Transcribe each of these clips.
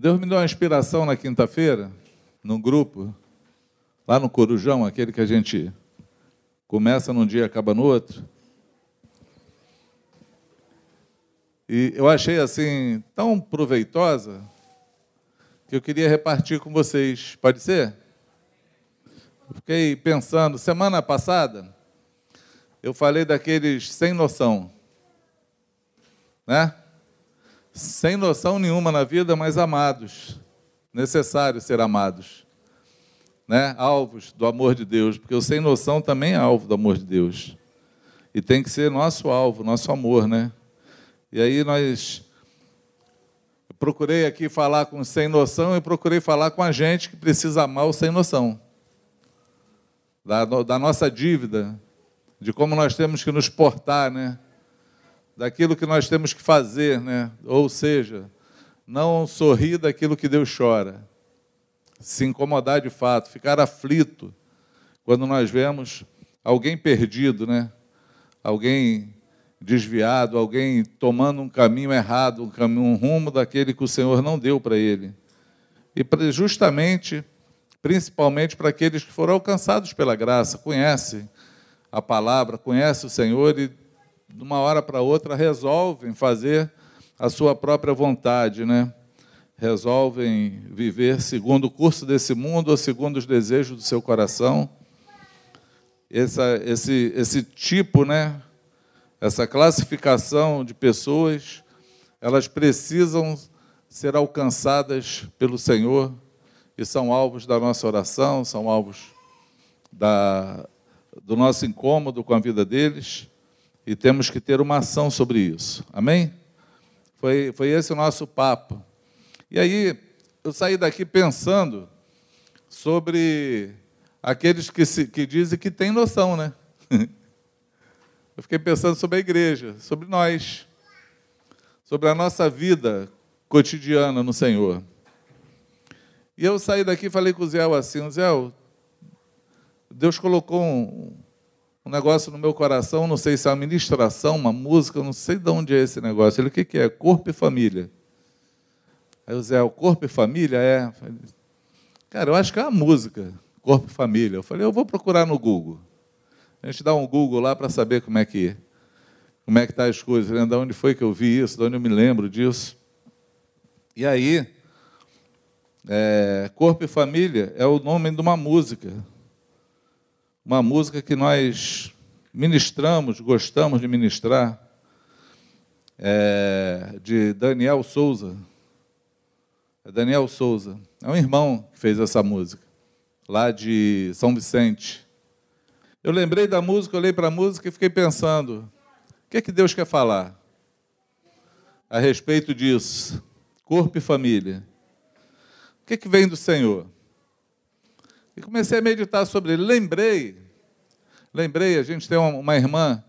Deus me deu uma inspiração na quinta-feira, num grupo, lá no Corujão, aquele que a gente começa num dia e acaba no outro. E eu achei assim tão proveitosa que eu queria repartir com vocês. Pode ser? Fiquei pensando, semana passada, eu falei daqueles sem noção, né? Sem noção nenhuma na vida, mas amados, necessário ser amados, né? Alvos do amor de Deus, porque o sem noção também é alvo do amor de Deus. E tem que ser nosso alvo, nosso amor, né? E aí nós procurei aqui falar com sem noção e procurei falar com a gente que precisa amar o sem noção. Da, da nossa dívida, de como nós temos que nos portar, né? Daquilo que nós temos que fazer, né? Ou seja, não sorrir daquilo que Deus chora. Se incomodar de fato, ficar aflito quando nós vemos alguém perdido, né? Alguém desviado, alguém tomando um caminho errado, um, caminho, um rumo daquele que o Senhor não deu para ele. E justamente, principalmente para aqueles que foram alcançados pela graça, conhecem a palavra, conhecem o Senhor e de uma hora para outra resolvem fazer a sua própria vontade, né? Resolvem viver segundo o curso desse mundo ou segundo os desejos do seu coração. Essa, esse, esse tipo, né, essa classificação de pessoas, elas precisam ser alcançadas pelo Senhor e são alvos da nossa oração, são alvos da, do nosso incômodo com a vida deles e temos que ter uma ação sobre isso. Amém? Foi, foi esse o nosso papo. E aí, eu saí daqui pensando sobre aqueles que, se, que dizem que têm noção, né? eu fiquei pensando sobre a igreja, sobre nós, sobre a nossa vida cotidiana no Senhor. E eu saí daqui e falei com o Zé assim, Zé, Deus colocou um, um, negócio no meu coração, não sei se é uma ministração, uma música, não sei de onde é esse negócio. Ele, o que, é? Corpo e família. Aí o Zé, o corpo e família é. Cara, eu acho que é uma música, corpo e família. Eu falei, eu vou procurar no Google. A gente dá um Google lá para saber como é que como é que tá as coisas, né? De onde foi que eu vi isso, de onde eu me lembro disso. E aí, é, Corpo e Família é o nome de uma música. Uma música que nós ministramos, gostamos de ministrar, é, de Daniel Souza. É Daniel Souza. É um irmão que fez essa música, lá de São Vicente. Eu lembrei da música, olhei para a música e fiquei pensando: o que é que Deus quer falar a respeito disso? Corpo e família. O que é que vem do Senhor? E comecei a meditar sobre ele. Lembrei, lembrei, a gente tem uma irmã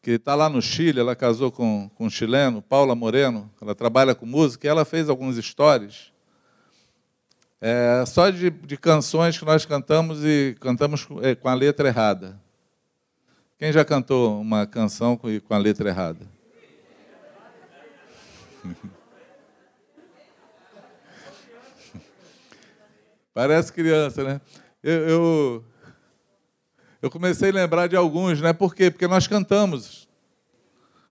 que está lá no Chile, ela casou com, com um chileno, Paula Moreno, ela trabalha com música, e ela fez alguns stories é, só de, de, canções que nós cantamos e cantamos é, com a letra errada. Quem já cantou uma canção com, com a letra errada? Parece criança, né? Eu, eu, eu, comecei a lembrar de alguns, né? Por quê? Porque nós cantamos,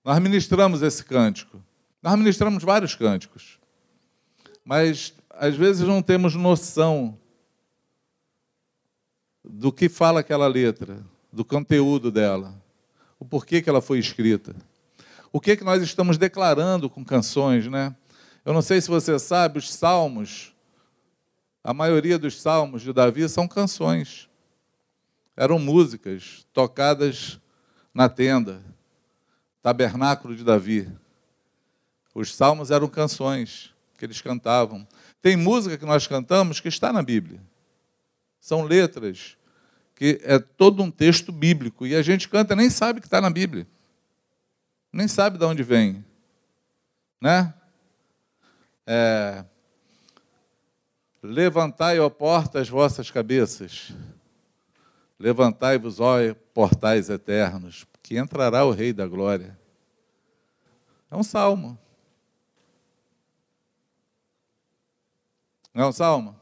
nós ministramos esse cântico. Nós ministramos vários cânticos. Mas às vezes não temos noção do que fala aquela letra, do conteúdo dela, o porquê que ela foi escrita. O que que nós estamos declarando com canções, né? Eu não sei se você sabe, os salmos, a maioria dos salmos de Davi são canções. Eram músicas tocadas na tenda, tabernáculo de Davi. Os salmos eram canções que eles cantavam. Tem música que nós cantamos que está na Bíblia. São letras que é todo um texto bíblico e a gente canta nem sabe que está na Bíblia. Nem sabe de onde vem. Né? É, Levantai, ó porta, as vossas cabeças. Levantai-vos, ó portais eternos, que entrará o Rei da Glória. É um salmo. Não é um salmo?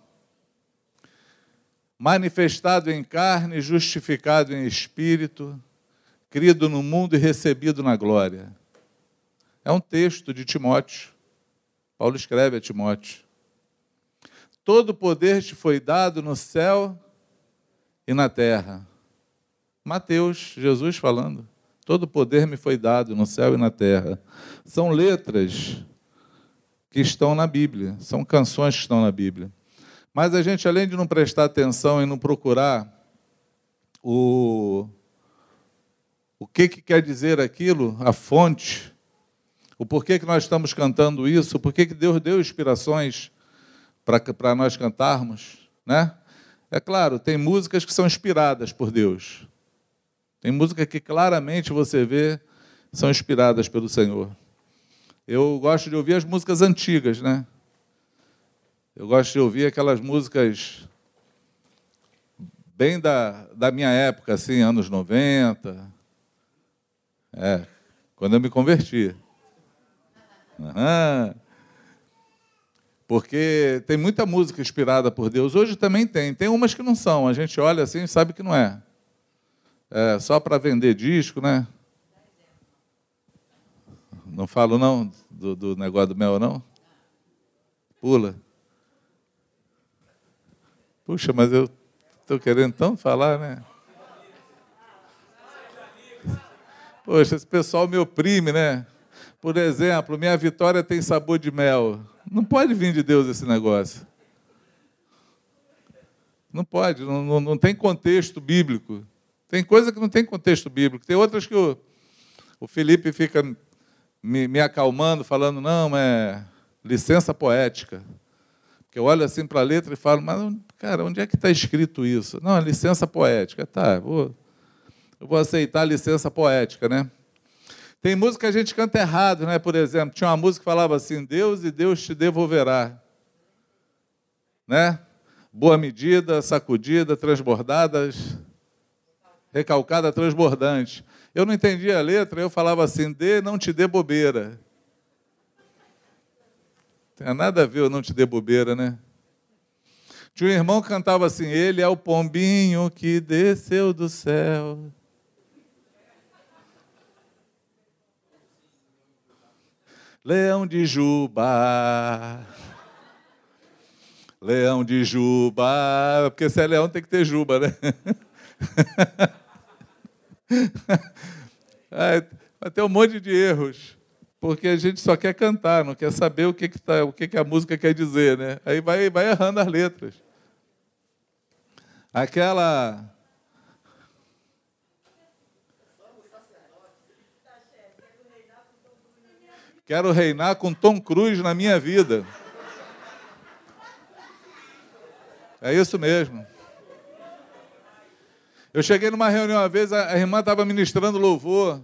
Manifestado em carne, justificado em espírito, crido no mundo e recebido na glória. É um texto de Timóteo. Paulo escreve a Timóteo. Todo poder te foi dado no céu e na terra. Mateus, Jesus falando. Todo poder me foi dado no céu e na terra. São letras que estão na Bíblia, são canções que estão na Bíblia. Mas a gente, além de não prestar atenção e não procurar o, o que, que quer dizer aquilo, a fonte, o porquê que nós estamos cantando isso, o porquê que Deus deu inspirações para nós cantarmos, né? É claro, tem músicas que são inspiradas por Deus. Tem música que claramente você vê são inspiradas pelo Senhor. Eu gosto de ouvir as músicas antigas, né? Eu gosto de ouvir aquelas músicas bem da, da minha época, assim, anos 90. É, quando eu me converti. Uhum. Porque tem muita música inspirada por Deus. Hoje também tem. Tem umas que não são. A gente olha assim e sabe que não é é, só para vender disco, né? Não falo não do, do negócio do mel, não? Pula. Puxa, mas eu estou querendo tão falar, né? Poxa, esse pessoal me oprime, né? Por exemplo, minha vitória tem sabor de mel. Não pode vir de Deus esse negócio. Não pode, não, não, não tem contexto bíblico. Tem coisa que não tem contexto bíblico. Tem outras que o, o Felipe fica me, me acalmando, falando, não, é licença poética. Porque eu olho assim para a letra e falo, mas, cara, onde é que está escrito isso? Não, é licença poética. Tá, vou, eu vou aceitar a licença poética, né? Tem música que a gente canta errado, né? Por exemplo, tinha uma música que falava assim: Deus e Deus te devolverá. Né? Boa medida, sacudida, transbordadas, recalcada, transbordante. Eu não entendia a letra, eu falava assim: dê, não te dê bobeira. Tem nada a ver, eu não te dê bobeira, né? Tinha um irmão que cantava assim: Ele é o pombinho que desceu do céu. Leão de Juba. Leão de Juba. Porque se é leão tem que ter Juba, né? vai ter um monte de erros, porque a gente só quer cantar, não quer saber o que, que, tá, o que, que a música quer dizer, né? Aí vai, vai errando as letras. Aquela. Quero reinar com Tom Cruise na minha vida. É isso mesmo. Eu cheguei numa reunião uma vez, a irmã estava ministrando louvor.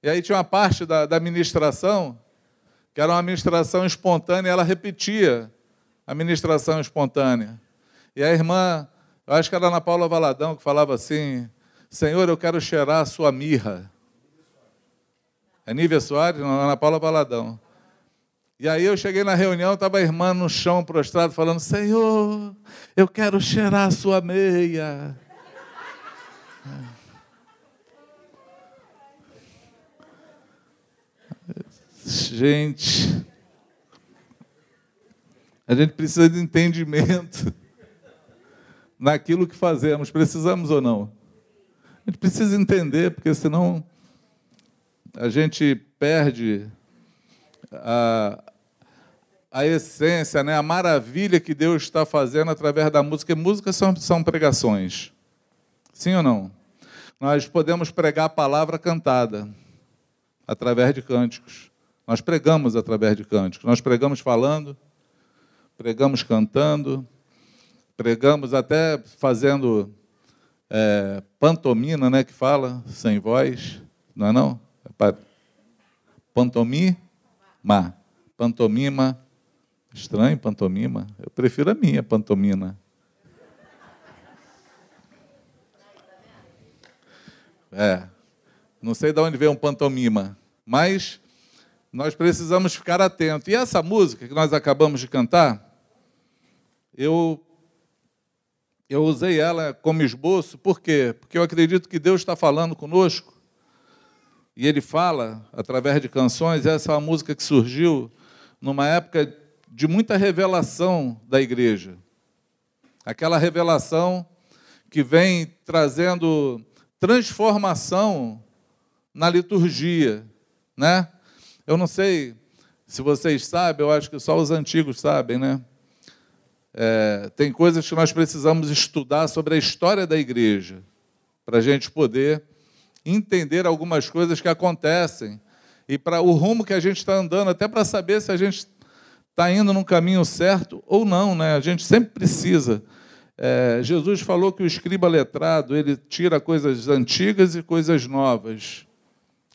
E aí tinha uma parte da, da ministração, que era uma ministração espontânea, ela repetia a ministração espontânea. E a irmã, eu acho que era Ana Paula Valadão, que falava assim: Senhor, eu quero cheirar a sua mirra. É Nívia Soares? Não, Ana Paula Valadão. E aí eu cheguei na reunião, estava a irmã no chão prostrado, falando: Senhor, eu quero cheirar a sua meia. Gente, a gente precisa de entendimento naquilo que fazemos. Precisamos ou não? A gente precisa entender, porque senão a gente perde a, a essência, né? a maravilha que Deus está fazendo através da música. E música são, são pregações. Sim ou não? Nós podemos pregar a palavra cantada através de cânticos. Nós pregamos através de cânticos. Nós pregamos falando, pregamos cantando, pregamos até fazendo é, pantomina, né, que fala, sem voz, não é não? Pantomima, pantomima, estranho pantomima, eu prefiro a minha pantomina. É, não sei de onde veio um pantomima, mas nós precisamos ficar atentos. E essa música que nós acabamos de cantar, eu eu usei ela como esboço, por quê? Porque eu acredito que Deus está falando conosco e Ele fala através de canções. Essa é uma música que surgiu numa época de muita revelação da igreja. Aquela revelação que vem trazendo transformação na liturgia, né? Eu não sei se vocês sabem, eu acho que só os antigos sabem, né? É, tem coisas que nós precisamos estudar sobre a história da igreja, para a gente poder entender algumas coisas que acontecem e para o rumo que a gente está andando, até para saber se a gente está indo no caminho certo ou não, né? A gente sempre precisa. É, Jesus falou que o escriba letrado ele tira coisas antigas e coisas novas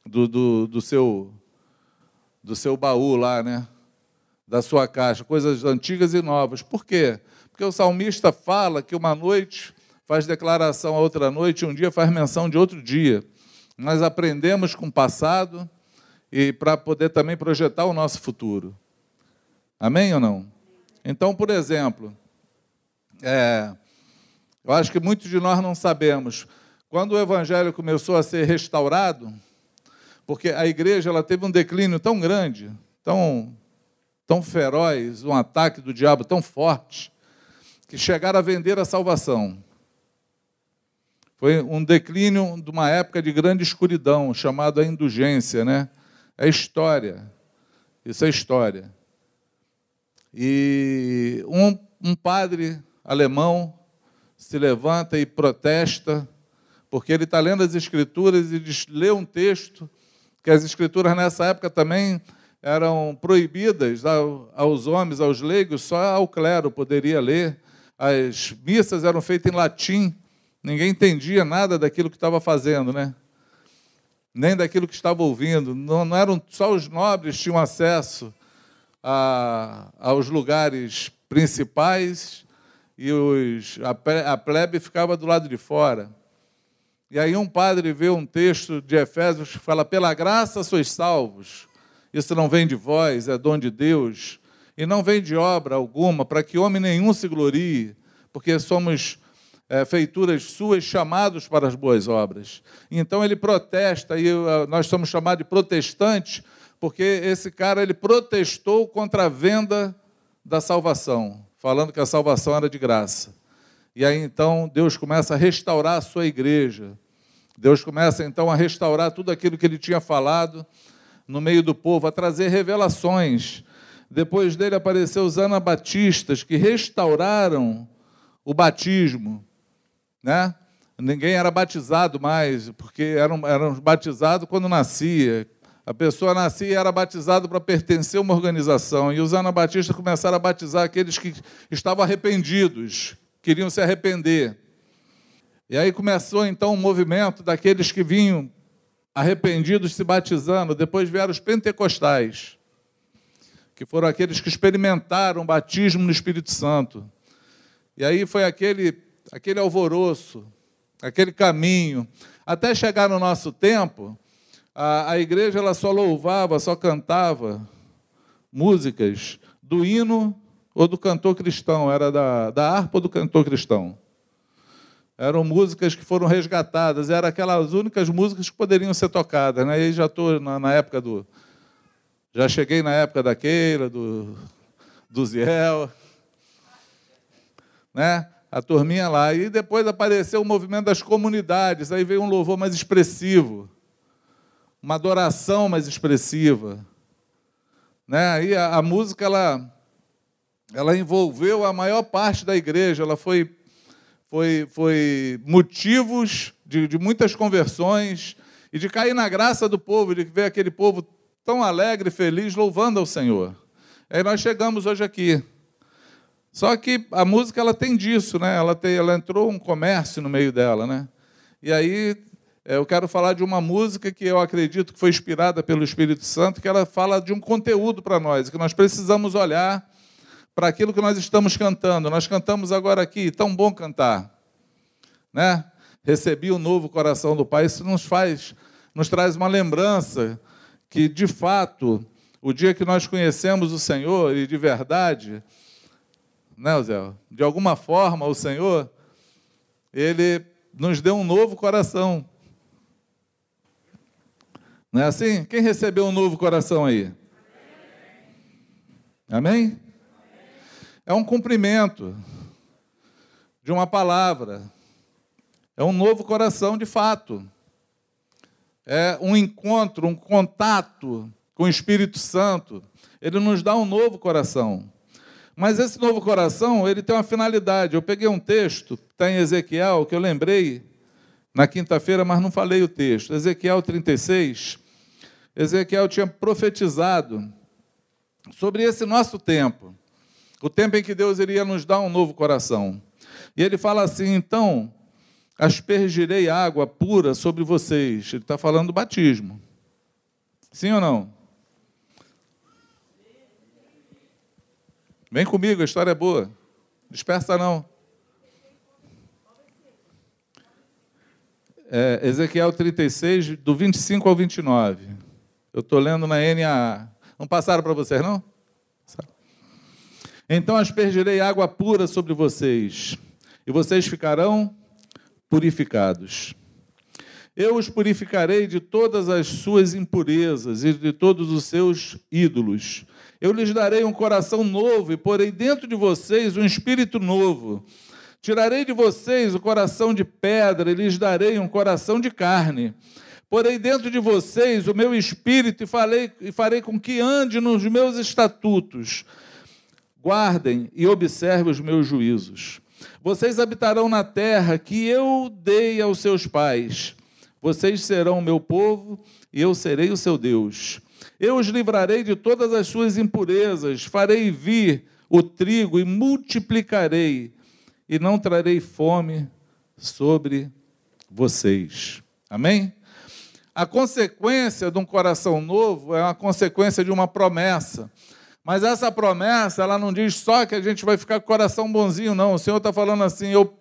do, do, do seu do seu baú lá, né? da sua caixa, coisas antigas e novas. Por quê? Porque o salmista fala que uma noite faz declaração a outra noite, um dia faz menção de outro dia. Nós aprendemos com o passado e para poder também projetar o nosso futuro. Amém ou não? Então, por exemplo, é, eu acho que muitos de nós não sabemos. Quando o evangelho começou a ser restaurado, porque a igreja ela teve um declínio tão grande, tão tão feroz, um ataque do diabo tão forte, que chegaram a vender a salvação. Foi um declínio de uma época de grande escuridão, chamado a indulgência, né? É história. Isso é história. E um, um padre alemão se levanta e protesta, porque ele está lendo as Escrituras e diz, lê um texto, que as Escrituras nessa época também eram proibidas aos homens, aos leigos, só ao clero poderia ler. As missas eram feitas em latim, ninguém entendia nada daquilo que estava fazendo, né? nem daquilo que estava ouvindo. Não, não eram só os nobres tinham acesso a, aos lugares principais e os, a, a plebe ficava do lado de fora. E aí um padre vê um texto de Efésios que fala: pela graça sois salvos isso não vem de vós, é dom de Deus, e não vem de obra alguma, para que homem nenhum se glorie, porque somos é, feituras suas chamados para as boas obras. Então ele protesta, e uh, nós somos chamados de protestantes, porque esse cara ele protestou contra a venda da salvação, falando que a salvação era de graça. E aí então Deus começa a restaurar a sua igreja. Deus começa então a restaurar tudo aquilo que ele tinha falado no meio do povo, a trazer revelações. Depois dele apareceu os anabatistas, que restauraram o batismo. Né? Ninguém era batizado mais, porque eram, eram batizados quando nascia. A pessoa nascia e era batizado para pertencer a uma organização. E os anabatistas começaram a batizar aqueles que estavam arrependidos, queriam se arrepender. E aí começou então um movimento daqueles que vinham arrependidos se batizando. Depois vieram os pentecostais, que foram aqueles que experimentaram o batismo no Espírito Santo. E aí foi aquele, aquele alvoroço, aquele caminho. Até chegar no nosso tempo, a, a igreja ela só louvava, só cantava músicas do hino ou do cantor cristão, era da, da harpa ou do cantor cristão. Eram músicas que foram resgatadas, eram aquelas únicas músicas que poderiam ser tocadas. Né? E já estou na, na, época do. Já cheguei na época da Keila, do, do Ziel. Né? A turminha lá. E depois apareceu o movimento das comunidades, aí veio um louvor mais expressivo, uma adoração mais expressiva. Né? Aí a, a música ela, ela envolveu a maior parte da igreja, ela foi foi, foi motivos de, de muitas conversões e de cair na graça do povo, de ver aquele povo tão alegre, feliz, louvando ao Senhor. Aí nós chegamos hoje aqui. Só que a música ela tem disso, né? Ela, tem, ela entrou um comércio no meio dela, né? E aí é, eu quero falar de uma música que eu acredito que foi inspirada pelo Espírito Santo, que ela fala de um conteúdo para nós, que nós precisamos olhar para aquilo que nós estamos cantando. Nós cantamos agora aqui, tão bom cantar. Né? Recebi o um novo coração do Pai. Isso nos faz, nos traz uma lembrança que, de fato, o dia que nós conhecemos o Senhor e de verdade, né, Zé? De alguma forma, o Senhor, Ele nos deu um novo coração. Não é assim? Quem recebeu um novo coração aí? Amém? É um cumprimento de uma palavra. É um novo coração de fato. É um encontro, um contato com o Espírito Santo. Ele nos dá um novo coração. Mas esse novo coração, ele tem uma finalidade. Eu peguei um texto, está em Ezequiel, que eu lembrei na quinta-feira, mas não falei o texto. Ezequiel 36. Ezequiel tinha profetizado sobre esse nosso tempo, o tempo em que Deus iria nos dar um novo coração. E ele fala assim: então, aspergirei água pura sobre vocês. Ele está falando do batismo. Sim ou não? Vem comigo, a história é boa. Dispersa não. É, Ezequiel 36, do 25 ao 29. Eu estou lendo na NAA. Não passaram para vocês, não? Então aspergirei água pura sobre vocês, e vocês ficarão purificados. Eu os purificarei de todas as suas impurezas e de todos os seus ídolos eu lhes darei um coração novo e porei dentro de vocês um espírito novo. Tirarei de vocês o coração de pedra e lhes darei um coração de carne. Porei dentro de vocês o meu espírito e, falei, e farei com que ande nos meus estatutos. Guardem e observem os meus juízos. Vocês habitarão na terra que eu dei aos seus pais. Vocês serão o meu povo e eu serei o seu Deus. Eu os livrarei de todas as suas impurezas, farei vir o trigo e multiplicarei, e não trarei fome sobre vocês. Amém? A consequência de um coração novo é uma consequência de uma promessa. Mas essa promessa, ela não diz só que a gente vai ficar com o coração bonzinho, não. O Senhor está falando assim: eu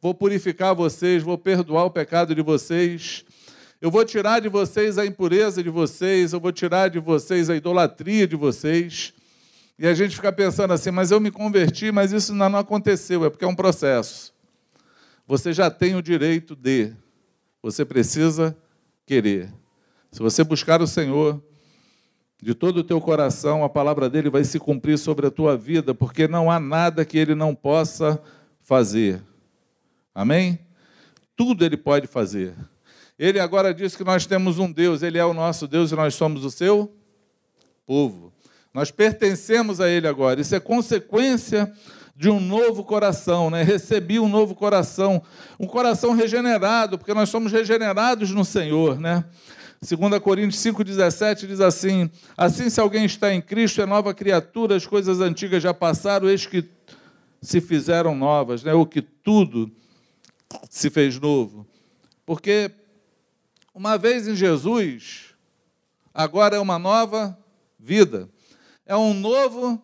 vou purificar vocês, vou perdoar o pecado de vocês, eu vou tirar de vocês a impureza de vocês, eu vou tirar de vocês a idolatria de vocês. E a gente fica pensando assim, mas eu me converti, mas isso não aconteceu, é porque é um processo. Você já tem o direito de, você precisa querer. Se você buscar o Senhor de todo o teu coração, a palavra dele vai se cumprir sobre a tua vida, porque não há nada que ele não possa fazer. Amém? Tudo ele pode fazer. Ele agora diz que nós temos um Deus, ele é o nosso Deus e nós somos o seu povo. Nós pertencemos a ele agora. Isso é consequência de um novo coração, né? Recebi um novo coração, um coração regenerado, porque nós somos regenerados no Senhor, né? 2 Coríntios 5,17 diz assim: Assim, se alguém está em Cristo, é nova criatura, as coisas antigas já passaram, eis que se fizeram novas, né? ou que tudo se fez novo. Porque uma vez em Jesus, agora é uma nova vida. É um novo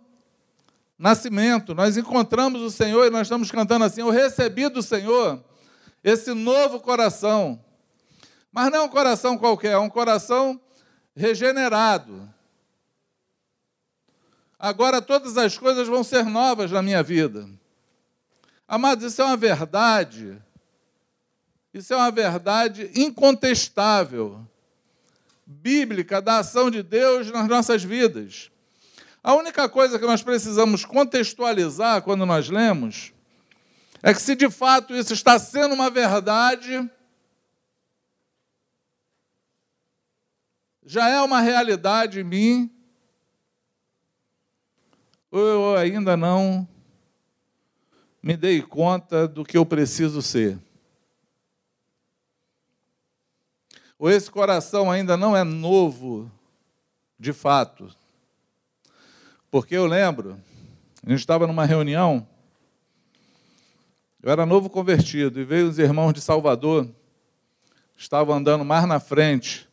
nascimento. Nós encontramos o Senhor e nós estamos cantando assim: Eu recebi do Senhor esse novo coração. Mas não é um coração qualquer, é um coração regenerado. Agora todas as coisas vão ser novas na minha vida. Amados, isso é uma verdade isso é uma verdade incontestável, bíblica, da ação de Deus nas nossas vidas. A única coisa que nós precisamos contextualizar quando nós lemos é que, se de fato isso está sendo uma verdade, já é uma realidade em mim, ou eu ainda não me dei conta do que eu preciso ser. Ou esse coração ainda não é novo de fato? Porque eu lembro, a gente estava numa reunião, eu era novo convertido, e veio os irmãos de Salvador, estavam andando mais na frente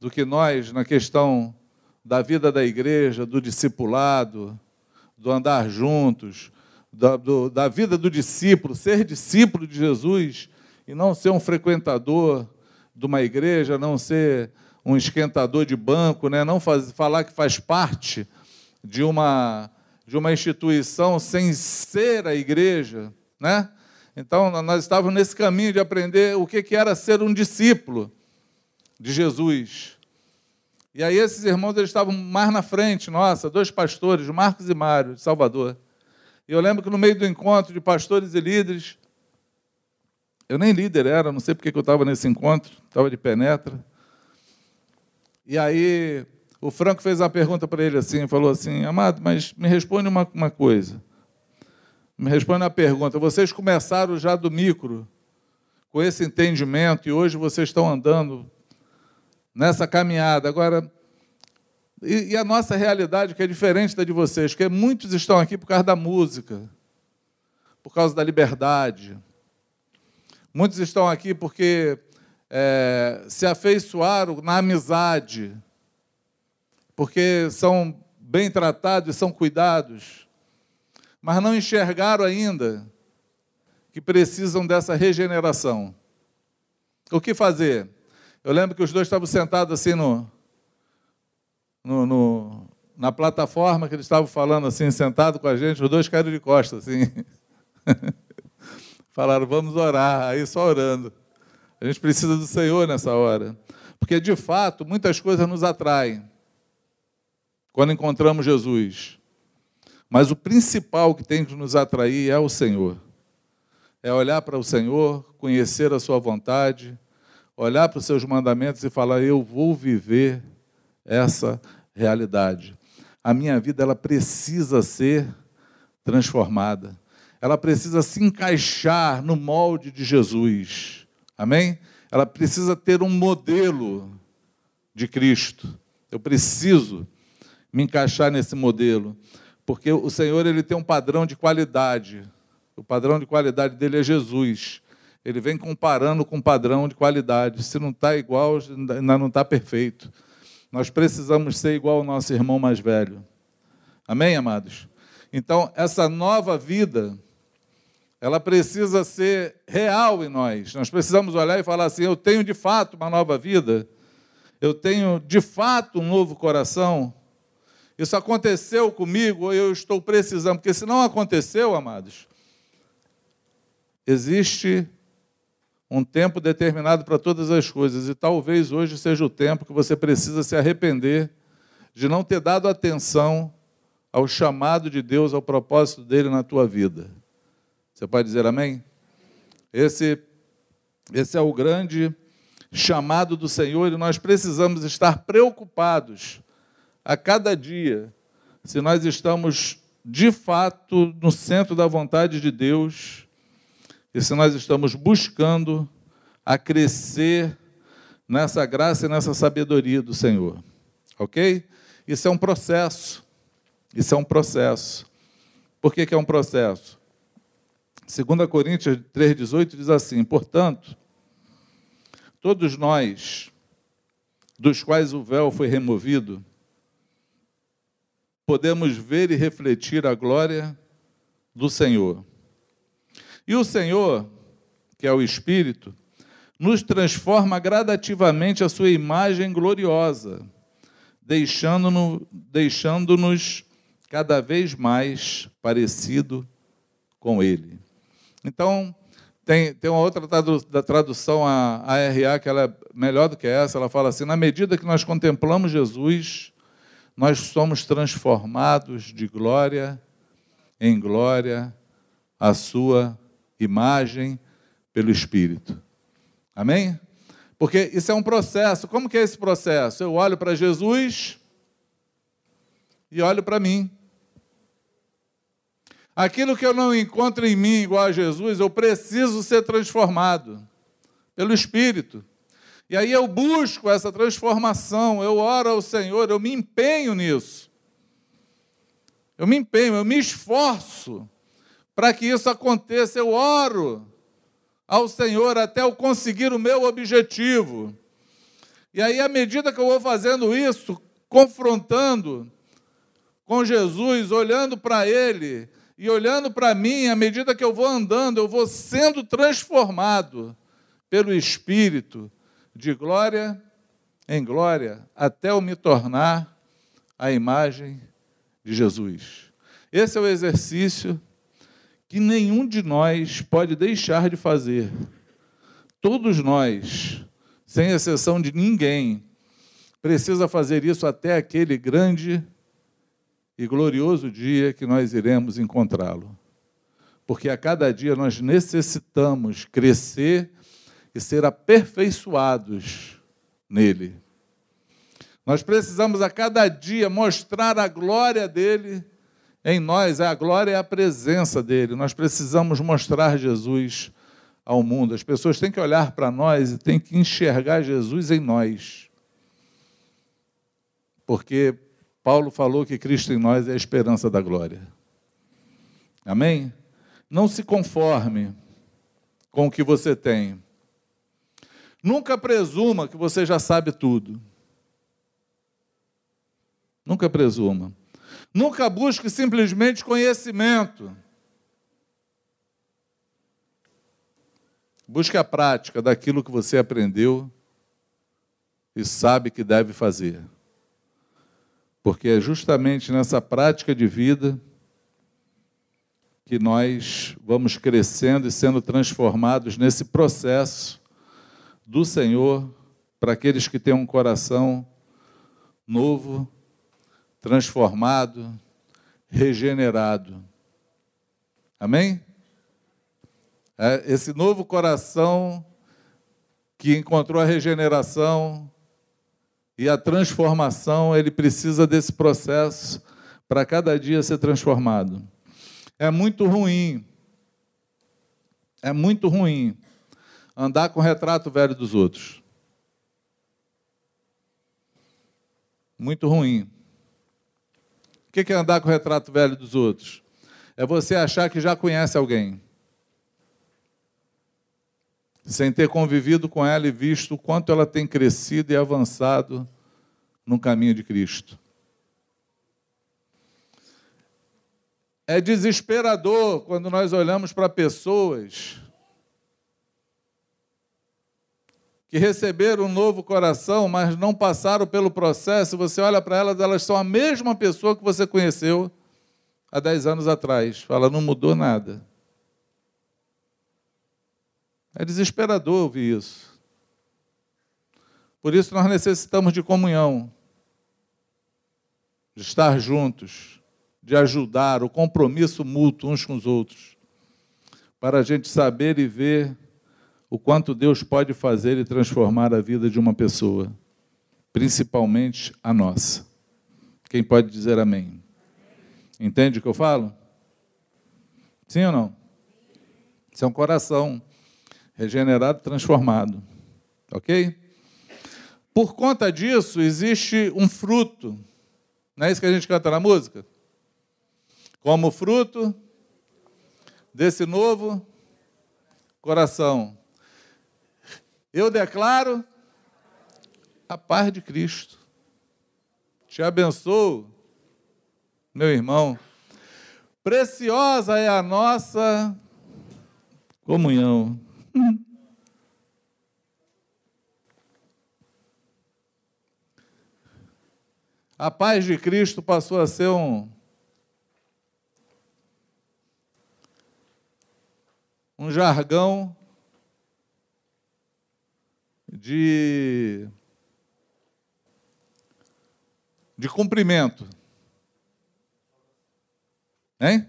do que nós na questão da vida da igreja, do discipulado, do andar juntos, da, do, da vida do discípulo, ser discípulo de Jesus e não ser um frequentador de uma igreja, não ser um esquentador de banco, né? não faz, falar que faz parte de uma, de uma instituição sem ser a igreja, né? Então, nós estávamos nesse caminho de aprender o que era ser um discípulo de Jesus. E aí esses irmãos eles estavam mais na frente, nossa, dois pastores, Marcos e Mário, de Salvador. E eu lembro que no meio do encontro de pastores e líderes, eu nem líder era, não sei porque eu estava nesse encontro, estava de penetra. E aí o Franco fez uma pergunta para ele assim, falou assim, Amado, mas me responde uma, uma coisa. Me responde a pergunta, vocês começaram já do micro, com esse entendimento, e hoje vocês estão andando nessa caminhada. Agora, e, e, a nossa realidade, que é diferente da de vocês, que muitos estão aqui por causa da música, por causa da liberdade. Muitos estão aqui porque é, se afeiçoaram na amizade, porque são bem tratados e são cuidados, mas não enxergaram ainda que precisam dessa regeneração. O que fazer? Eu lembro que os dois estavam sentados assim no, no, no na plataforma que eles estavam falando assim, sentado com a gente, os dois caíram de costas, assim. Falaram, vamos orar, aí só orando. A gente precisa do Senhor nessa hora. Porque, de fato, muitas coisas nos atraem quando encontramos Jesus. Mas o principal que tem que nos atrair é o Senhor. É olhar para o Senhor, conhecer a Sua vontade, olhar para os seus mandamentos e falar: eu vou viver essa realidade. A minha vida ela precisa ser transformada. Ela precisa se encaixar no molde de Jesus. Amém? Ela precisa ter um modelo de Cristo. Eu preciso me encaixar nesse modelo, porque o Senhor ele tem um padrão de qualidade. O padrão de qualidade dele é Jesus ele vem comparando com padrão de qualidade. Se não está igual, ainda não está perfeito. Nós precisamos ser igual ao nosso irmão mais velho. Amém, amados? Então, essa nova vida, ela precisa ser real em nós. Nós precisamos olhar e falar assim: eu tenho de fato uma nova vida, eu tenho de fato um novo coração. Isso aconteceu comigo ou eu estou precisando? Porque se não aconteceu, amados, existe um tempo determinado para todas as coisas, e talvez hoje seja o tempo que você precisa se arrepender de não ter dado atenção ao chamado de Deus, ao propósito dele na tua vida. Você pode dizer amém? Esse, esse é o grande chamado do Senhor e nós precisamos estar preocupados a cada dia se nós estamos de fato no centro da vontade de Deus e se nós estamos buscando a crescer nessa graça e nessa sabedoria do Senhor. Ok? Isso é um processo. Isso é um processo. Por que, que é um processo? 2 Coríntios 3,18 diz assim: Portanto, todos nós, dos quais o véu foi removido, podemos ver e refletir a glória do Senhor. E o Senhor, que é o Espírito, nos transforma gradativamente a sua imagem gloriosa, deixando-nos deixando cada vez mais parecido com Ele. Então, tem, tem uma outra da tradução, a ARA, que ela é melhor do que essa, ela fala assim: na medida que nós contemplamos Jesus, nós somos transformados de glória em glória à sua imagem pelo Espírito. Amém? Porque isso é um processo. Como que é esse processo? Eu olho para Jesus e olho para mim. Aquilo que eu não encontro em mim igual a Jesus, eu preciso ser transformado pelo Espírito. E aí eu busco essa transformação, eu oro ao Senhor, eu me empenho nisso. Eu me empenho, eu me esforço para que isso aconteça, eu oro ao Senhor até eu conseguir o meu objetivo. E aí, à medida que eu vou fazendo isso, confrontando com Jesus, olhando para Ele e olhando para mim, à medida que eu vou andando, eu vou sendo transformado pelo Espírito de glória em glória, até eu me tornar a imagem de Jesus. Esse é o exercício que nenhum de nós pode deixar de fazer. Todos nós, sem exceção de ninguém, precisa fazer isso até aquele grande e glorioso dia que nós iremos encontrá-lo. Porque a cada dia nós necessitamos crescer e ser aperfeiçoados nele. Nós precisamos a cada dia mostrar a glória dele em nós, a glória é a presença dele. Nós precisamos mostrar Jesus ao mundo. As pessoas têm que olhar para nós e têm que enxergar Jesus em nós. Porque Paulo falou que Cristo em nós é a esperança da glória. Amém? Não se conforme com o que você tem. Nunca presuma que você já sabe tudo. Nunca presuma. Nunca busque simplesmente conhecimento. Busque a prática daquilo que você aprendeu e sabe que deve fazer. Porque é justamente nessa prática de vida que nós vamos crescendo e sendo transformados nesse processo do Senhor para aqueles que têm um coração novo, transformado, regenerado. Amém? É, esse novo coração que encontrou a regeneração e a transformação, ele precisa desse processo para cada dia ser transformado. É muito ruim, é muito ruim andar com o retrato velho dos outros. Muito ruim. O que é andar com o retrato velho dos outros? É você achar que já conhece alguém sem ter convivido com ela e visto o quanto ela tem crescido e avançado no caminho de Cristo. É desesperador quando nós olhamos para pessoas que receberam um novo coração, mas não passaram pelo processo. Você olha para elas, elas são a mesma pessoa que você conheceu há 10 anos atrás. Fala, não mudou nada. É desesperador ouvir isso. Por isso nós necessitamos de comunhão, de estar juntos, de ajudar, o compromisso mútuo uns com os outros, para a gente saber e ver o quanto Deus pode fazer e transformar a vida de uma pessoa, principalmente a nossa. Quem pode dizer amém? Entende o que eu falo? Sim ou não? Isso é um coração regenerado, transformado. Ok? Por conta disso, existe um fruto. Não é isso que a gente canta na música? Como fruto desse novo coração. Eu declaro a paz de Cristo. Te abençoo, meu irmão. Preciosa é a nossa comunhão. A paz de Cristo passou a ser um, um jargão de, de cumprimento. Hein?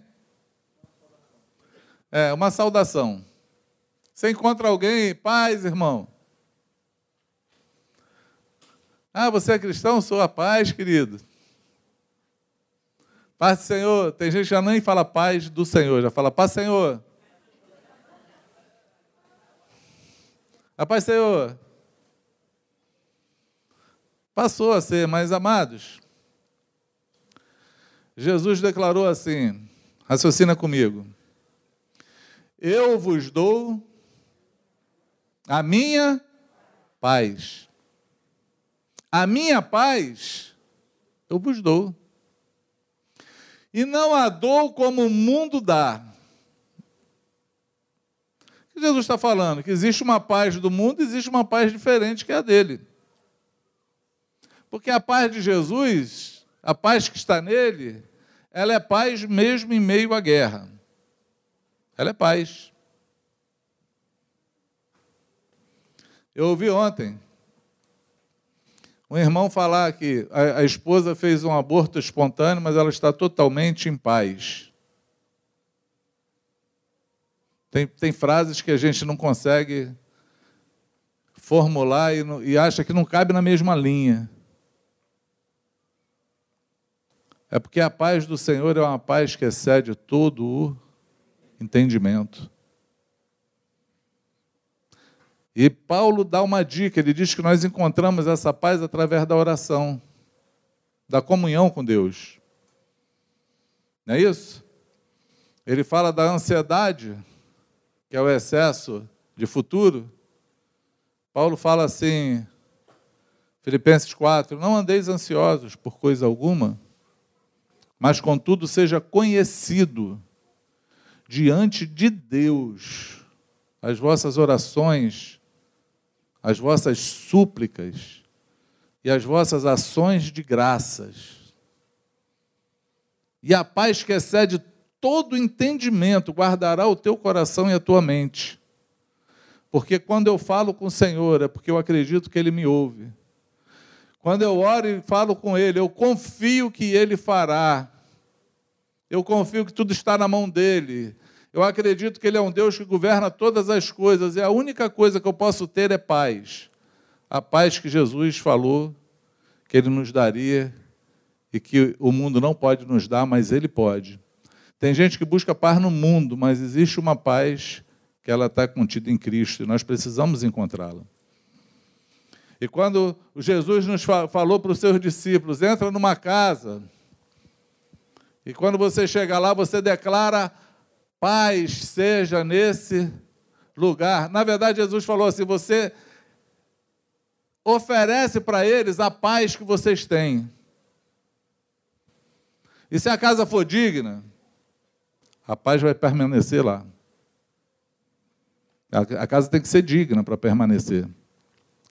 É, uma saudação. Você encontra alguém, paz, irmão. Ah, você é cristão? Sou a paz, querido. Paz do Senhor. Tem gente que já nem fala paz do Senhor, já fala paz, Senhor. A paz, Senhor. Passou a ser, mais amados, Jesus declarou assim: raciocina comigo. Eu vos dou a minha paz. A minha paz eu vos dou. E não a dou como o mundo dá. O que Jesus está falando? Que existe uma paz do mundo, existe uma paz diferente que é a dele. Porque a paz de Jesus, a paz que está nele, ela é paz mesmo em meio à guerra. Ela é paz. Eu ouvi ontem um irmão falar que a, a, esposa fez um aborto espontâneo, mas ela está totalmente em paz. Tem, tem frases que a gente não consegue formular e, e acha que não cabe na mesma linha. É porque a paz do Senhor é uma paz que excede todo o entendimento. E Paulo dá uma dica, ele diz que nós encontramos essa paz através da oração, da comunhão com Deus. Não é isso? Ele fala da ansiedade, que é o excesso de futuro. Paulo fala assim, Filipenses 4: Não andeis ansiosos por coisa alguma, mas contudo seja conhecido diante de Deus as vossas orações as vossas súplicas e as vossas ações de graças. E a paz que excede todo entendimento guardará o teu coração e a tua mente. Porque quando eu falo com o Senhor, é porque eu acredito que Ele me ouve. Quando eu oro e falo com Ele, eu confio que Ele fará. Eu confio que tudo está na mão dele. Eu acredito que Ele é um Deus que governa todas as coisas e a única coisa que eu posso ter é paz. A paz que Jesus falou que Ele nos daria e que o mundo não pode nos dar, mas Ele pode. Tem gente que busca paz no mundo, mas existe uma paz que ela está contida em Cristo e nós precisamos encontrá-la. E quando Jesus nos falou para os seus discípulos: entra numa casa, e quando você chega lá, você declara paz seja nesse lugar. Na verdade, Jesus falou assim: você oferece para eles a paz que vocês têm. E se a casa for digna, a paz vai permanecer lá. A casa tem que ser digna para permanecer.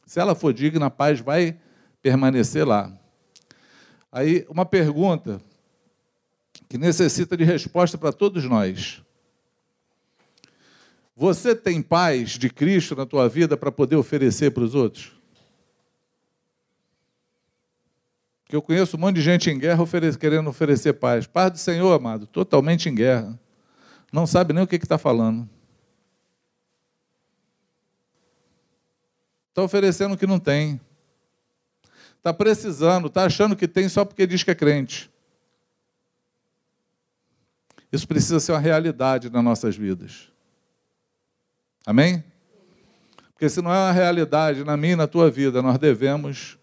Se ela for digna, a paz vai permanecer lá. Aí, uma pergunta que necessita de resposta para todos nós. Você tem paz de Cristo na tua vida para poder oferecer para os outros? Porque eu conheço um monte de gente em guerra querendo oferecer paz. Paz do Senhor, amado, totalmente em guerra. Não sabe nem o que está falando. Está oferecendo o que não tem. Está precisando, está achando que tem só porque diz que é crente. Isso precisa ser uma realidade nas nossas vidas. Amém? Porque se não é uma realidade na minha e na tua vida, nós devemos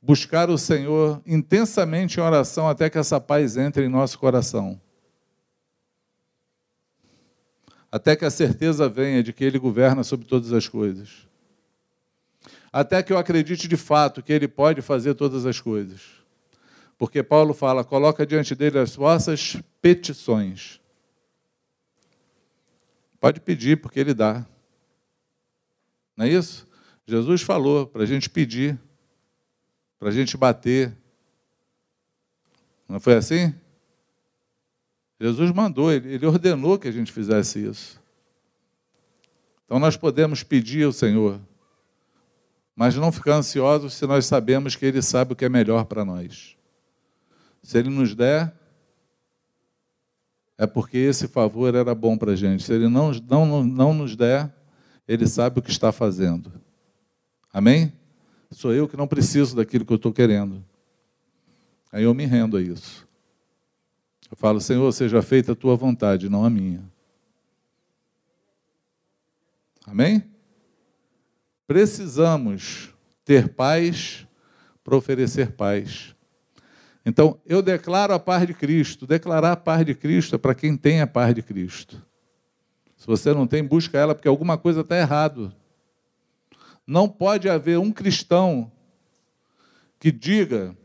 buscar o Senhor intensamente em oração até que essa paz entre em nosso coração. Até que a certeza venha de que Ele governa sobre todas as coisas. Até que eu acredite de fato que Ele pode fazer todas as coisas. Porque Paulo fala: coloca diante dele as vossas petições. Pode pedir, porque Ele dá. Não é isso? Jesus falou para a gente pedir, para a gente bater. Não foi assim? Jesus mandou, ele ordenou que a gente fizesse isso. Então nós podemos pedir ao Senhor, mas não ficar ansiosos se nós sabemos que Ele sabe o que é melhor para nós. Se Ele nos der, é porque esse favor era bom para a gente. Se Ele não, não, não nos der, ele sabe o que está fazendo. Amém? Sou eu que não preciso daquilo que eu estou querendo. Aí eu me rendo a isso. Eu falo, Senhor, seja feita a tua vontade, não a minha. Amém? Precisamos ter paz para oferecer paz. Então, eu declaro a paz de Cristo. Declarar a paz de Cristo é para quem tem a paz de Cristo. Se você não tem, busca ela, porque alguma coisa está errado. Não pode haver um cristão que diga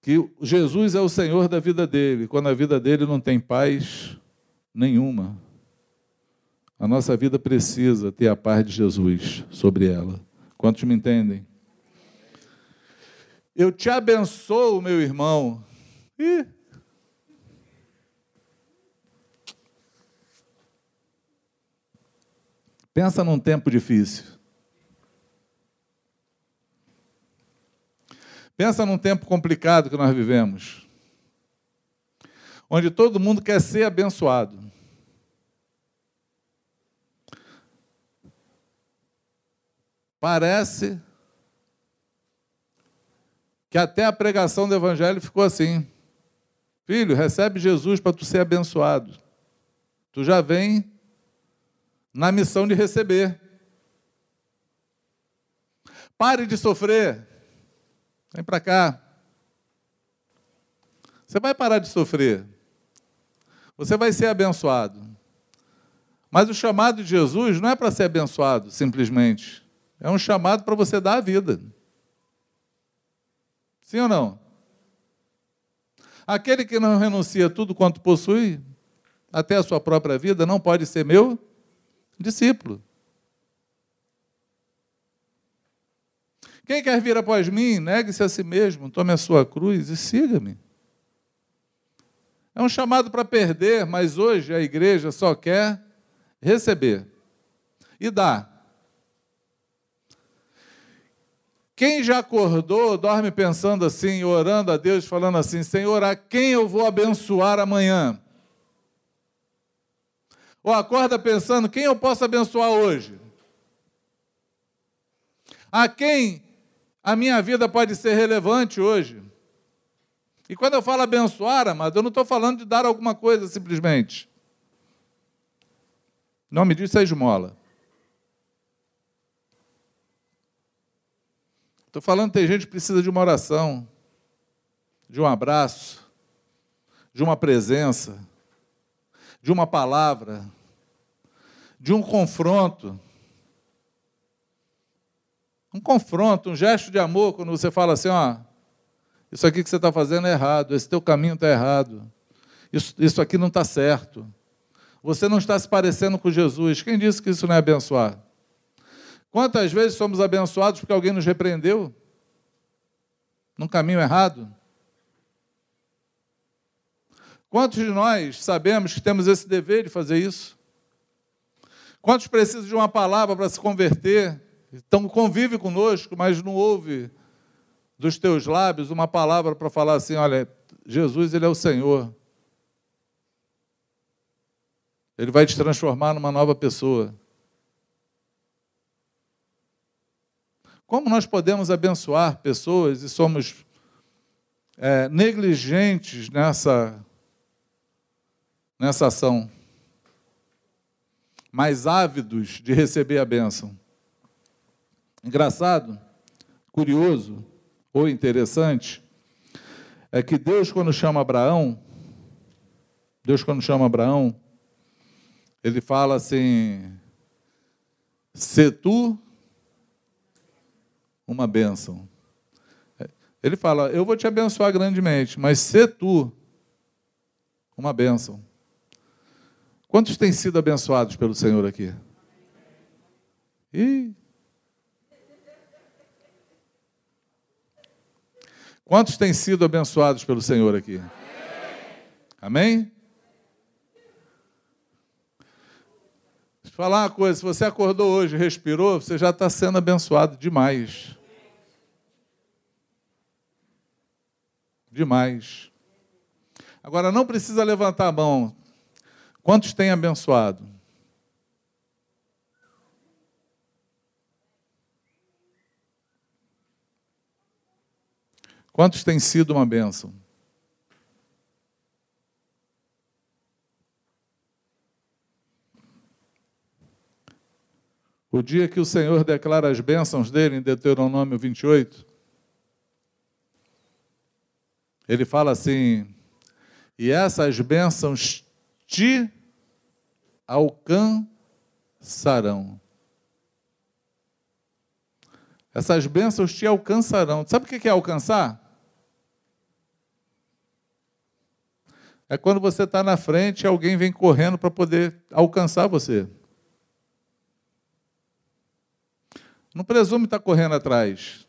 que Jesus é o Senhor da vida dele, quando a vida dele não tem paz nenhuma. A nossa vida precisa ter a paz de Jesus sobre ela. Quantos me entendem? Eu te abençoo, meu irmão. Pensa num tempo difícil. Pensa num tempo complicado que nós vivemos, onde todo mundo quer ser abençoado. Parece que até a pregação do Evangelho ficou assim: Filho, recebe Jesus para tu ser abençoado. Tu já vem na missão de receber. Pare de sofrer. Vem para cá. Você vai parar de sofrer. Você vai ser abençoado. Mas o chamado de Jesus não é para ser abençoado, simplesmente. É um chamado para você dar a vida. Sim ou não? Aquele que não renuncia tudo quanto possui, até a sua própria vida, não pode ser meu discípulo. Quem quer vir após mim, negue-se a si mesmo, tome a sua cruz e siga-me. É um chamado para perder, mas hoje a igreja só quer receber e dar. Quem já acordou, dorme pensando assim, orando a Deus, falando assim: Senhor, a quem eu vou abençoar amanhã? Ou acorda pensando: quem eu posso abençoar hoje? A quem a minha vida pode ser relevante hoje? E quando eu falo abençoar, amado, eu não estou falando de dar alguma coisa simplesmente. O nome disso é esmola. Estou falando tem gente que precisa de uma oração, de um abraço, de uma presença, de uma palavra, de um confronto. Um confronto, um gesto de amor, quando você fala assim, ó, isso aqui que você está fazendo é errado, esse teu caminho está errado, isso, isso aqui não está certo. Você não está se parecendo com Jesus. Quem disse que isso não é abençoar? Quantas vezes somos abençoados porque alguém nos repreendeu? Num caminho errado? Quantos de nós sabemos que temos esse dever de fazer isso? Quantos precisam de uma palavra para se converter? Então convive conosco, mas não ouve dos teus lábios uma palavra para falar assim: olha, Jesus, Ele é o Senhor. Ele vai te transformar numa nova pessoa. Como nós podemos abençoar pessoas e somos é, negligentes nessa, nessa ação? Mais ávidos de receber a bênção. Engraçado, curioso ou interessante é que Deus, quando chama Abraão, Deus, quando chama Abraão, ele fala assim: se tu uma bênção. Ele fala: Eu vou te abençoar grandemente, mas se tu uma bênção. Quantos têm sido abençoados pelo Senhor aqui? E Quantos têm sido abençoados pelo Senhor aqui? Amém? Deixa eu falar uma coisa: se você acordou hoje, respirou, você já está sendo abençoado demais. Demais. Agora, não precisa levantar a mão. Quantos têm abençoado? Quantos têm sido uma bênção? O dia que o Senhor declara as bênçãos dele, em Deuteronômio 28, ele fala assim: e essas bênçãos te alcançarão. Essas bênçãos te alcançarão. Sabe o que é alcançar? É quando você está na frente e alguém vem correndo para poder alcançar você. Não presume estar tá correndo atrás.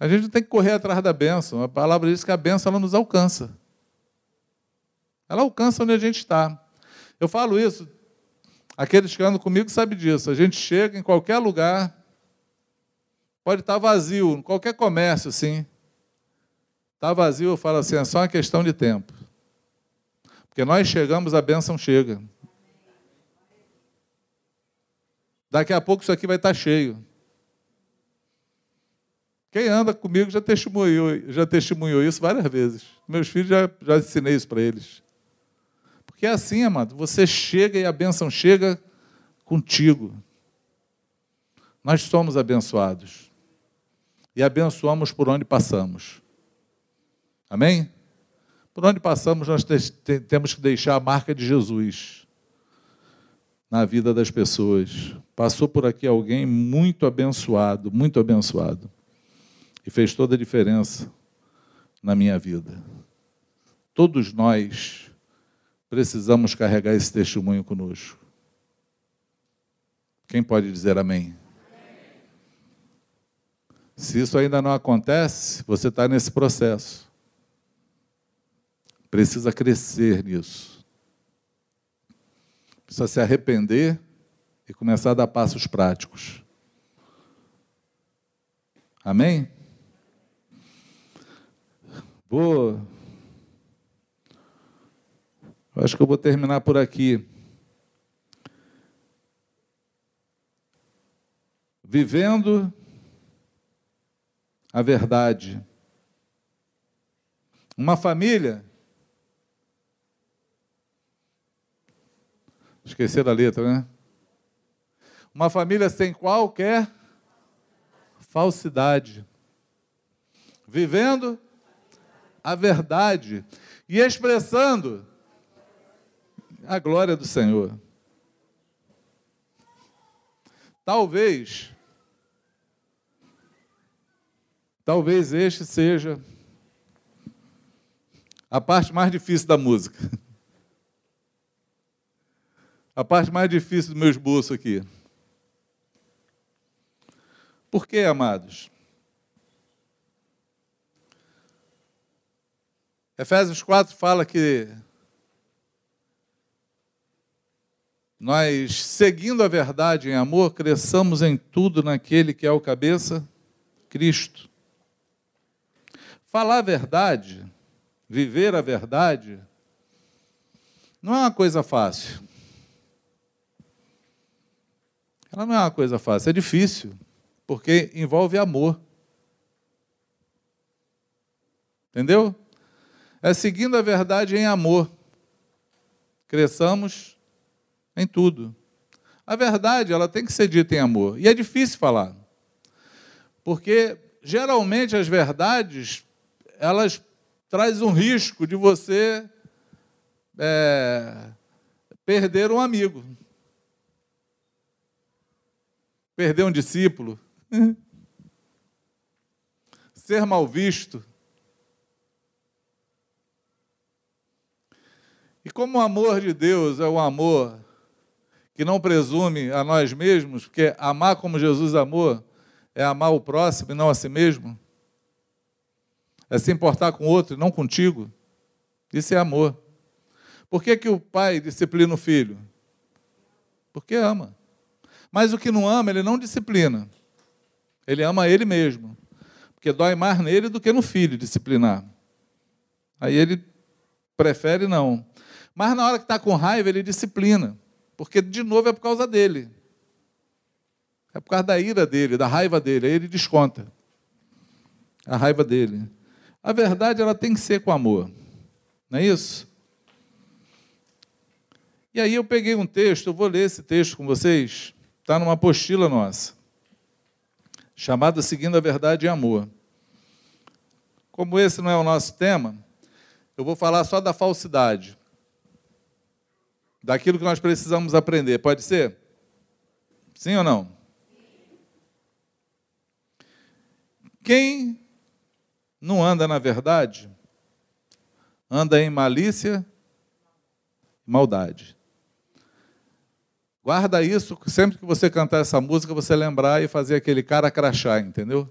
A gente tem que correr atrás da bênção. A palavra diz que a bênção ela nos alcança. Ela alcança onde a gente está. Eu falo isso Aqueles que andam comigo sabem disso. A gente chega em qualquer lugar, pode estar vazio, em qualquer comércio, sim. Está vazio, eu falo assim, é só uma questão de tempo. Porque nós chegamos, a bênção chega. Daqui a pouco isso aqui vai estar cheio. Quem anda comigo já testemunhou, já testemunhou isso várias vezes. Meus filhos já, já ensinei isso para eles. Porque é assim, amado, você chega e a bênção chega contigo. Nós somos abençoados. E abençoamos por onde passamos. Amém? Por onde passamos, nós temos que deixar a marca de Jesus na vida das pessoas. Passou por aqui alguém muito abençoado, muito abençoado e fez toda a diferença na minha vida. Todos nós precisamos carregar esse testemunho conosco. Quem pode dizer amém? Se isso ainda não acontece, você está nesse processo. Precisa crescer nisso. Precisa se arrepender e começar a dar passos práticos. Amém? Vou. Acho que eu vou terminar por aqui. Vivendo a verdade. Uma família. Esquecer a letra, né? Uma família sem qualquer falsidade. Vivendo a verdade e expressando a glória do Senhor. Talvez, talvez este seja a parte mais difícil da música. A parte mais difícil do meu esboço aqui. Por quê, amados? Efésios 4 fala que nós, seguindo a verdade em amor, cresçamos em tudo naquele que é o cabeça, Cristo. Falar a verdade, viver a verdade, não é uma coisa fácil. Ela não é uma coisa fácil, é difícil, porque envolve amor. Entendeu? É seguindo a verdade em amor. Cresçamos em tudo. A verdade, ela tem que ser dita em amor. E é difícil falar. Porque geralmente as verdades, elas trazem um risco de você é, perder um amigo. Perder um discípulo. Ser mal visto. E como o amor de Deus é um amor que não presume a nós mesmos, porque amar como Jesus amou é amar o próximo e não a si mesmo, é se importar com o outro e não contigo. Isso é amor. Por que, que o pai disciplina o filho? Porque ama. Mas o que não ama, ele não disciplina. Ele ama ele mesmo. Porque dói mais nele do que no filho disciplinar. Aí ele prefere não. Mas na hora que está com raiva, ele disciplina. Porque, de novo, é por causa dele. É por causa da ira dele, da raiva dele. Aí ele desconta a raiva dele. A verdade, ela tem que ser com amor. Não é isso? E aí eu peguei um texto, eu vou ler esse texto com vocês. Está numa apostila nossa. Chamada Seguindo a Verdade e Amor. Como esse não é o nosso tema, eu vou falar só da falsidade daquilo que nós precisamos aprender. Pode ser? Sim ou não? Quem não anda na verdade, anda em malícia e maldade. Guarda isso, sempre que você cantar essa música, você lembrar e fazer aquele cara crachá, entendeu?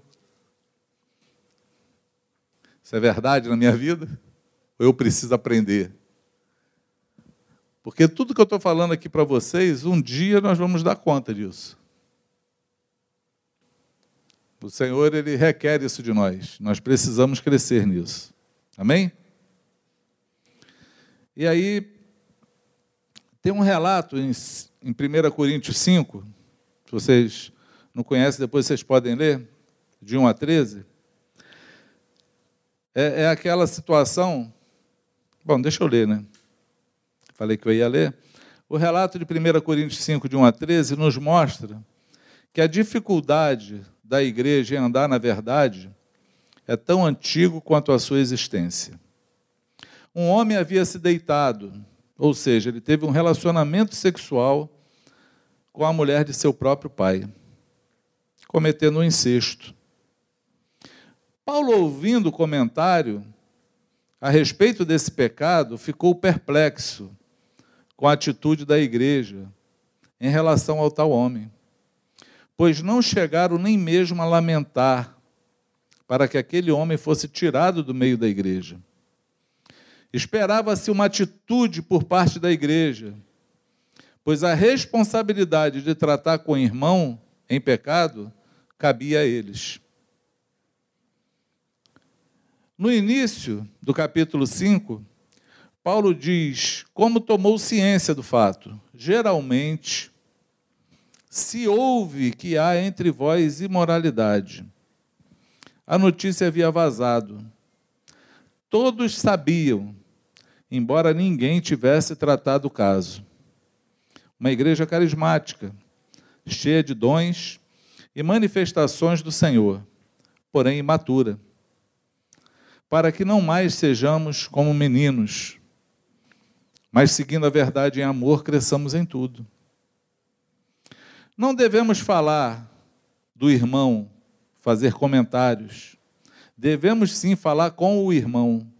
Isso é verdade na minha vida? Ou eu preciso aprender? Porque tudo que eu estou falando aqui para vocês, um dia nós vamos dar conta disso. O Senhor, Ele requer isso de nós. Nós precisamos crescer nisso. Amém? E aí, tem um relato em, em 1 Coríntios 5, se vocês não conhecem, depois vocês podem ler, de 1 a 13. É, é aquela situação. Bom, deixa eu ler, né? Falei que eu ia ler. O relato de 1 Coríntios 5, de 1 a 13, nos mostra que a dificuldade da igreja em andar na verdade é tão antigo quanto a sua existência. Um homem havia se deitado, ou seja, ele teve um relacionamento sexual com a mulher de seu próprio pai, cometendo um incesto. Paulo, ouvindo o comentário a respeito desse pecado, ficou perplexo com a atitude da igreja em relação ao tal homem, pois não chegaram nem mesmo a lamentar para que aquele homem fosse tirado do meio da igreja. Esperava-se uma atitude por parte da igreja, pois a responsabilidade de tratar com o irmão em pecado cabia a eles. No início do capítulo 5, Paulo diz como tomou ciência do fato. Geralmente, se ouve que há entre vós imoralidade. A notícia havia vazado. Todos sabiam embora ninguém tivesse tratado o caso. Uma igreja carismática, cheia de dons e manifestações do Senhor, porém imatura, para que não mais sejamos como meninos, mas seguindo a verdade em amor, cresçamos em tudo. Não devemos falar do irmão, fazer comentários. Devemos sim falar com o irmão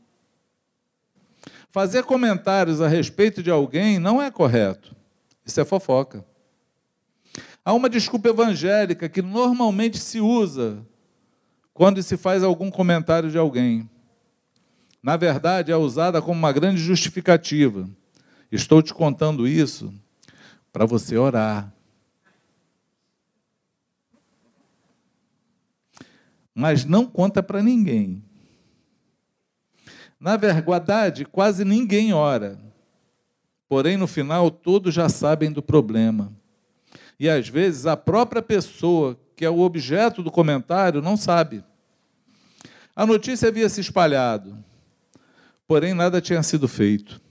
Fazer comentários a respeito de alguém não é correto. Isso é fofoca. Há uma desculpa evangélica que normalmente se usa quando se faz algum comentário de alguém. Na verdade, é usada como uma grande justificativa. Estou te contando isso para você orar. Mas não conta para ninguém. Na verdade, quase ninguém ora. Porém, no final, todos já sabem do problema. E às vezes a própria pessoa que é o objeto do comentário não sabe. A notícia havia se espalhado, porém nada tinha sido feito.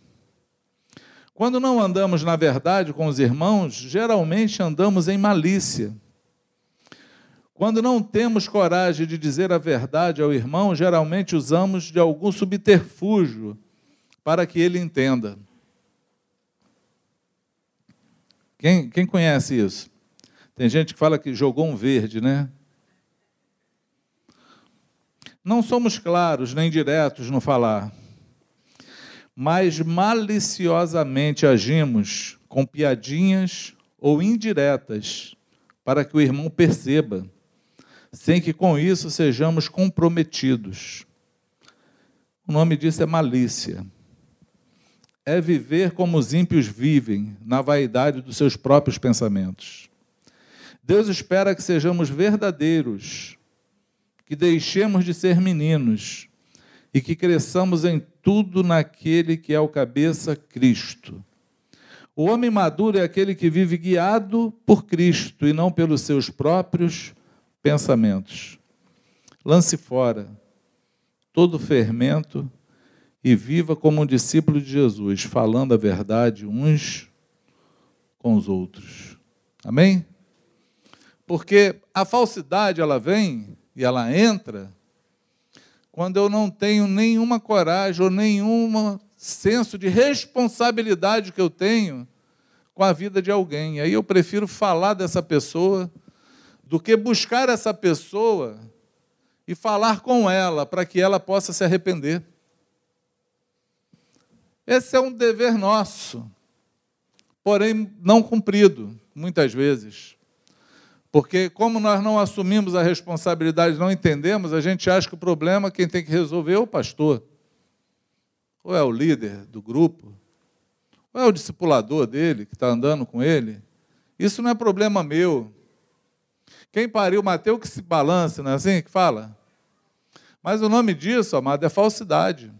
Quando não andamos na verdade com os irmãos, geralmente andamos em malícia. Quando não temos coragem de dizer a verdade ao irmão, geralmente usamos de algum subterfúgio para que ele entenda. Quem, quem conhece isso? Tem gente que fala que jogou um verde, né? Não somos claros nem diretos no falar, mas maliciosamente agimos com piadinhas ou indiretas para que o irmão perceba sem que com isso sejamos comprometidos. O nome disso é malícia. É viver como os ímpios vivem, na vaidade dos seus próprios pensamentos. Deus espera que sejamos verdadeiros, que deixemos de ser meninos e que cresçamos em tudo naquele que é o cabeça Cristo. O homem maduro é aquele que vive guiado por Cristo e não pelos seus próprios pensamentos. Lance fora todo fermento e viva como um discípulo de Jesus, falando a verdade uns com os outros. Amém? Porque a falsidade ela vem e ela entra quando eu não tenho nenhuma coragem ou nenhum senso de responsabilidade que eu tenho com a vida de alguém. Aí eu prefiro falar dessa pessoa do que buscar essa pessoa e falar com ela para que ela possa se arrepender. Esse é um dever nosso, porém não cumprido, muitas vezes. Porque, como nós não assumimos a responsabilidade, não entendemos, a gente acha que o problema quem tem que resolver é o pastor, ou é o líder do grupo, Qual é o discipulador dele que está andando com ele? Isso não é problema meu. Quem pariu Mateus que se balance, não é assim que fala? Mas o nome disso, amado, é falsidade.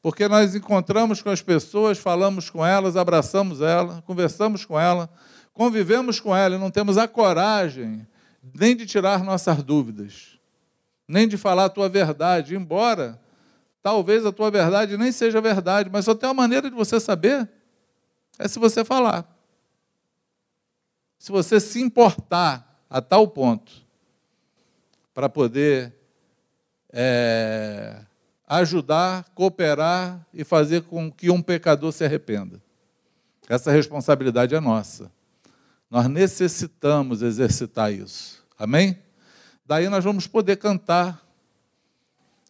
Porque nós encontramos com as pessoas, falamos com elas, abraçamos elas, conversamos com elas, convivemos com elas e não temos a coragem nem de tirar nossas dúvidas, nem de falar a tua verdade, embora talvez a tua verdade nem seja verdade, mas só tem uma maneira de você saber é se você falar. Se você se importar a tal ponto para poder é, ajudar, cooperar e fazer com que um pecador se arrependa. Essa responsabilidade é nossa. Nós necessitamos exercitar isso. Amém? Daí nós vamos poder cantar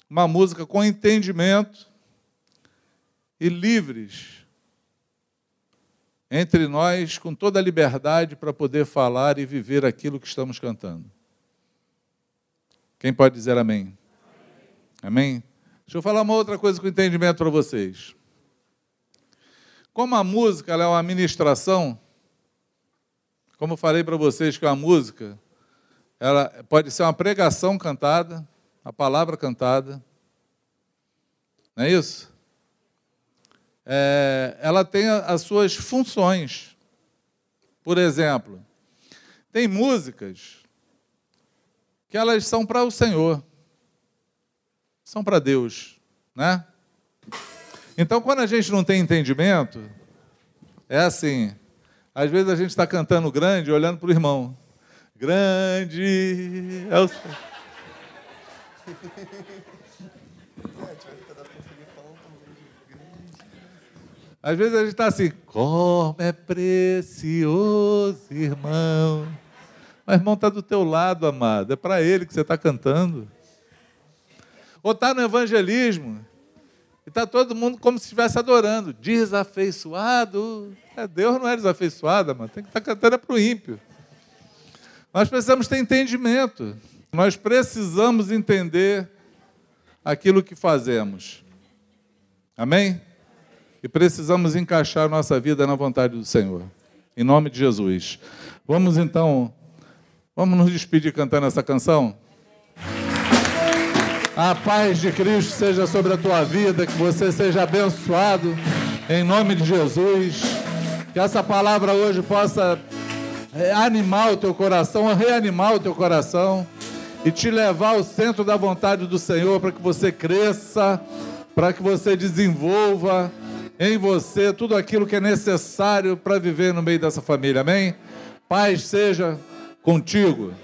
uma música com entendimento e livres entre nós, com toda a liberdade para poder falar e viver aquilo que estamos cantando. Quem pode dizer amém? Amém? Deixa eu falar uma outra coisa com entendimento para vocês. Como a música é uma ministração, como eu falei para vocês que a música ela pode ser uma pregação cantada, a palavra cantada, não é isso? É, ela tem as suas funções. Por exemplo, tem músicas que elas são para o Senhor, são para Deus, né? Então, quando a gente não tem entendimento, é assim, às vezes a gente está cantando grande, olhando para o irmão. Grande é o. Às vezes a gente está assim, como é precioso, irmão. Mas irmão está do teu lado, amado. É para ele que você está cantando. Ou está no evangelismo. E está todo mundo como se estivesse adorando. Desafeiçoado. É, Deus não é desafeiçoado, mano. Tem que estar tá cantando é para o ímpio. Nós precisamos ter entendimento. Nós precisamos entender aquilo que fazemos. Amém? E precisamos encaixar nossa vida na vontade do Senhor. Em nome de Jesus. Vamos então, vamos nos despedir cantando essa canção? A paz de Cristo seja sobre a tua vida, que você seja abençoado em nome de Jesus. Que essa palavra hoje possa animar o teu coração, reanimar o teu coração e te levar ao centro da vontade do Senhor para que você cresça, para que você desenvolva em você tudo aquilo que é necessário para viver no meio dessa família. Amém? Paz seja contigo.